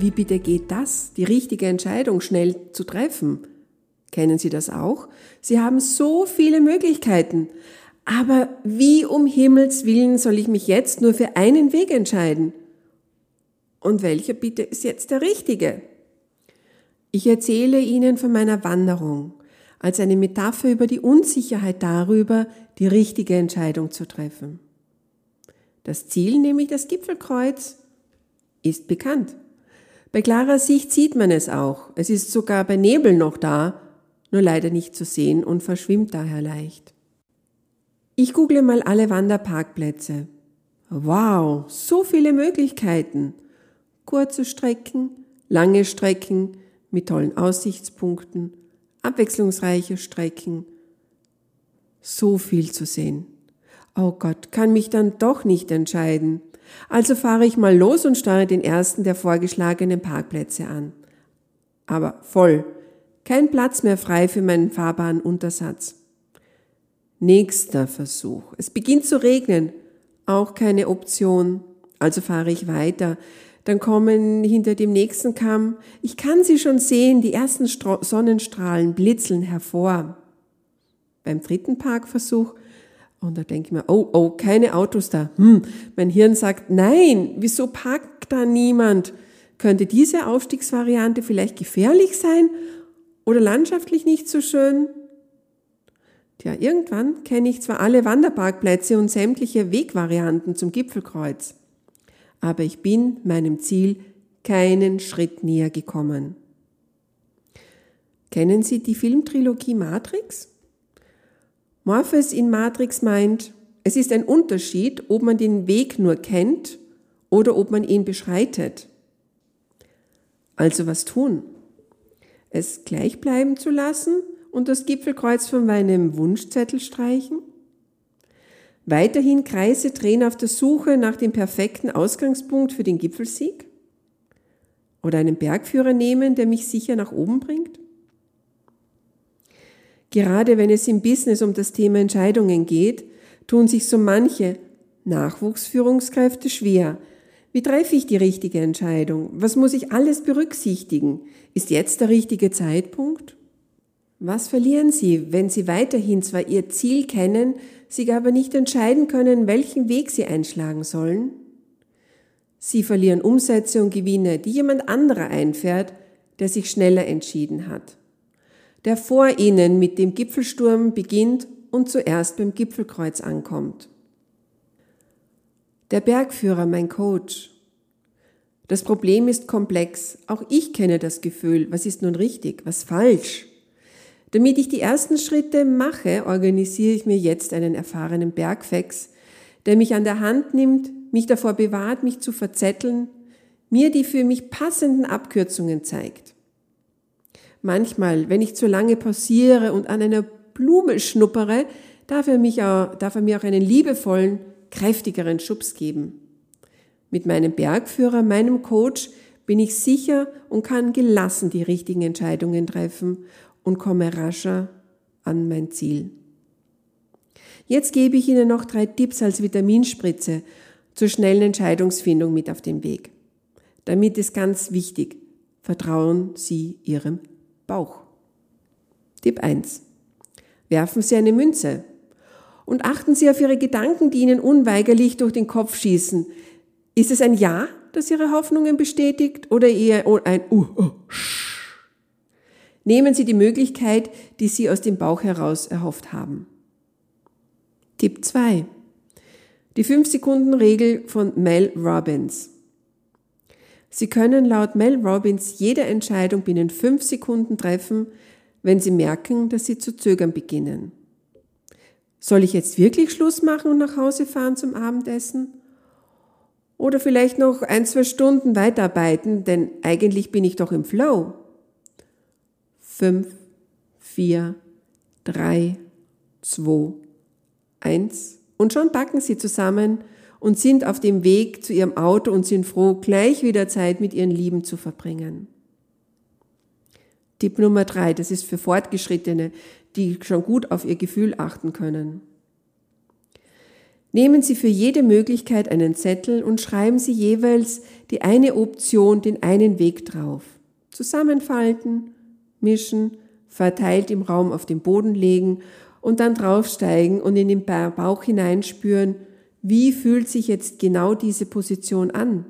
Wie bitte geht das, die richtige Entscheidung schnell zu treffen? Kennen Sie das auch? Sie haben so viele Möglichkeiten. Aber wie um Himmels willen soll ich mich jetzt nur für einen Weg entscheiden? Und welcher bitte ist jetzt der richtige? Ich erzähle Ihnen von meiner Wanderung als eine Metapher über die Unsicherheit darüber, die richtige Entscheidung zu treffen. Das Ziel, nämlich das Gipfelkreuz, ist bekannt. Bei klarer Sicht sieht man es auch. Es ist sogar bei Nebel noch da, nur leider nicht zu sehen und verschwimmt daher leicht. Ich google mal alle Wanderparkplätze. Wow, so viele Möglichkeiten. Kurze Strecken, lange Strecken mit tollen Aussichtspunkten, abwechslungsreiche Strecken. So viel zu sehen. Oh Gott, kann mich dann doch nicht entscheiden. Also fahre ich mal los und steuere den ersten der vorgeschlagenen Parkplätze an. Aber voll. Kein Platz mehr frei für meinen fahrbaren Untersatz. Nächster Versuch. Es beginnt zu regnen. Auch keine Option. Also fahre ich weiter. Dann kommen hinter dem nächsten Kamm, ich kann sie schon sehen, die ersten Sonnenstrahlen blitzeln hervor. Beim dritten Parkversuch und da denke ich mir, oh, oh, keine Autos da. Hm, mein Hirn sagt, nein, wieso parkt da niemand? Könnte diese Aufstiegsvariante vielleicht gefährlich sein oder landschaftlich nicht so schön? Tja, irgendwann kenne ich zwar alle Wanderparkplätze und sämtliche Wegvarianten zum Gipfelkreuz, aber ich bin meinem Ziel keinen Schritt näher gekommen. Kennen Sie die Filmtrilogie Matrix? Morpheus in Matrix meint, es ist ein Unterschied, ob man den Weg nur kennt oder ob man ihn beschreitet. Also was tun? Es gleich bleiben zu lassen und das Gipfelkreuz von meinem Wunschzettel streichen? Weiterhin Kreise drehen auf der Suche nach dem perfekten Ausgangspunkt für den Gipfelsieg? Oder einen Bergführer nehmen, der mich sicher nach oben bringt? Gerade wenn es im Business um das Thema Entscheidungen geht, tun sich so manche Nachwuchsführungskräfte schwer. Wie treffe ich die richtige Entscheidung? Was muss ich alles berücksichtigen? Ist jetzt der richtige Zeitpunkt? Was verlieren Sie, wenn Sie weiterhin zwar Ihr Ziel kennen, sich aber nicht entscheiden können, welchen Weg Sie einschlagen sollen? Sie verlieren Umsätze und Gewinne, die jemand anderer einfährt, der sich schneller entschieden hat der vor ihnen mit dem Gipfelsturm beginnt und zuerst beim Gipfelkreuz ankommt. Der Bergführer, mein Coach. Das Problem ist komplex. Auch ich kenne das Gefühl, was ist nun richtig, was falsch. Damit ich die ersten Schritte mache, organisiere ich mir jetzt einen erfahrenen Bergfex, der mich an der Hand nimmt, mich davor bewahrt, mich zu verzetteln, mir die für mich passenden Abkürzungen zeigt. Manchmal, wenn ich zu lange pausiere und an einer Blume schnuppere, darf er, mich auch, darf er mir auch einen liebevollen, kräftigeren Schubs geben. Mit meinem Bergführer, meinem Coach, bin ich sicher und kann gelassen die richtigen Entscheidungen treffen und komme rascher an mein Ziel. Jetzt gebe ich Ihnen noch drei Tipps als Vitaminspritze zur schnellen Entscheidungsfindung mit auf den Weg. Damit ist ganz wichtig, vertrauen Sie Ihrem Bauch. Tipp 1. Werfen Sie eine Münze und achten Sie auf Ihre Gedanken, die Ihnen unweigerlich durch den Kopf schießen. Ist es ein Ja, das Ihre Hoffnungen bestätigt oder eher ein Uh, uh. Nehmen Sie die Möglichkeit, die Sie aus dem Bauch heraus erhofft haben. Tipp 2. Die 5-Sekunden-Regel von Mel Robbins. Sie können laut Mel Robbins jede Entscheidung binnen fünf Sekunden treffen, wenn Sie merken, dass Sie zu zögern beginnen. Soll ich jetzt wirklich Schluss machen und nach Hause fahren zum Abendessen? Oder vielleicht noch ein, zwei Stunden weiterarbeiten, denn eigentlich bin ich doch im Flow. 5, 4, 3, 2, 1 und schon packen sie zusammen und sind auf dem Weg zu ihrem Auto und sind froh, gleich wieder Zeit mit ihren Lieben zu verbringen. Tipp Nummer drei, das ist für Fortgeschrittene, die schon gut auf ihr Gefühl achten können. Nehmen Sie für jede Möglichkeit einen Zettel und schreiben Sie jeweils die eine Option, den einen Weg drauf. Zusammenfalten, mischen, verteilt im Raum auf den Boden legen und dann draufsteigen und in den Bauch hineinspüren, wie fühlt sich jetzt genau diese Position an?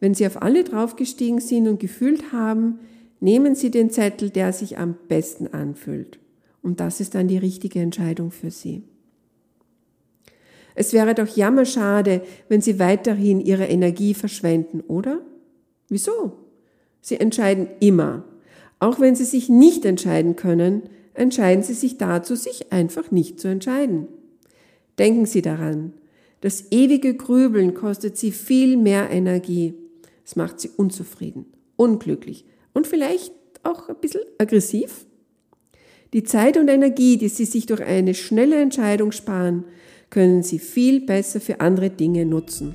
Wenn Sie auf alle draufgestiegen sind und gefühlt haben, nehmen Sie den Zettel, der sich am besten anfühlt. Und das ist dann die richtige Entscheidung für Sie. Es wäre doch jammerschade, wenn Sie weiterhin Ihre Energie verschwenden, oder? Wieso? Sie entscheiden immer. Auch wenn Sie sich nicht entscheiden können, entscheiden Sie sich dazu, sich einfach nicht zu entscheiden. Denken Sie daran, das ewige Grübeln kostet Sie viel mehr Energie. Es macht Sie unzufrieden, unglücklich und vielleicht auch ein bisschen aggressiv. Die Zeit und Energie, die Sie sich durch eine schnelle Entscheidung sparen, können Sie viel besser für andere Dinge nutzen.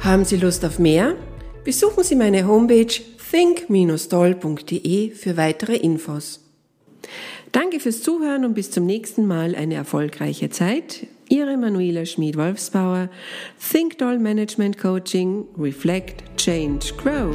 Haben Sie Lust auf mehr? Besuchen Sie meine Homepage think-doll.de für weitere Infos. Danke fürs Zuhören und bis zum nächsten Mal eine erfolgreiche Zeit. Ihre Manuela Schmid-Wolfsbauer, Think Doll Management Coaching, Reflect, Change, Grow.